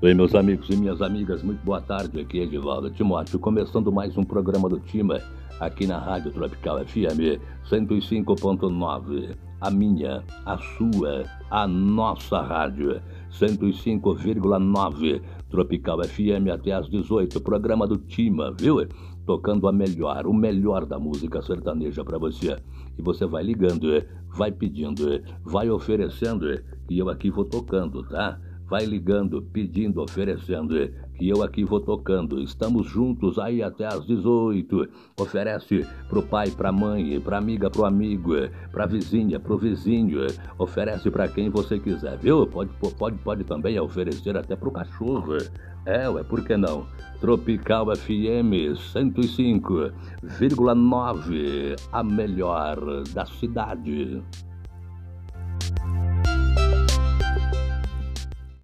Oi, meus amigos e minhas amigas, muito boa tarde. Aqui é Edivaldo Timóteo, começando mais um programa do Tima, aqui na Rádio Tropical FM 105.9. A minha, a sua, a nossa rádio 105,9 Tropical FM até às 18. Programa do Tima, viu? Tocando a melhor, o melhor da música sertaneja para você. E você vai ligando, vai pedindo, vai oferecendo, e eu aqui vou tocando, tá? Vai ligando, pedindo, oferecendo, que eu aqui vou tocando. Estamos juntos aí até às 18. Oferece pro pai, pra mãe, pra amiga, pro amigo, pra vizinha, pro vizinho. Oferece para quem você quiser, viu? Pode, pode, pode também oferecer até pro cachorro. É, ué, por que não? Tropical FM 105,9, a melhor da cidade.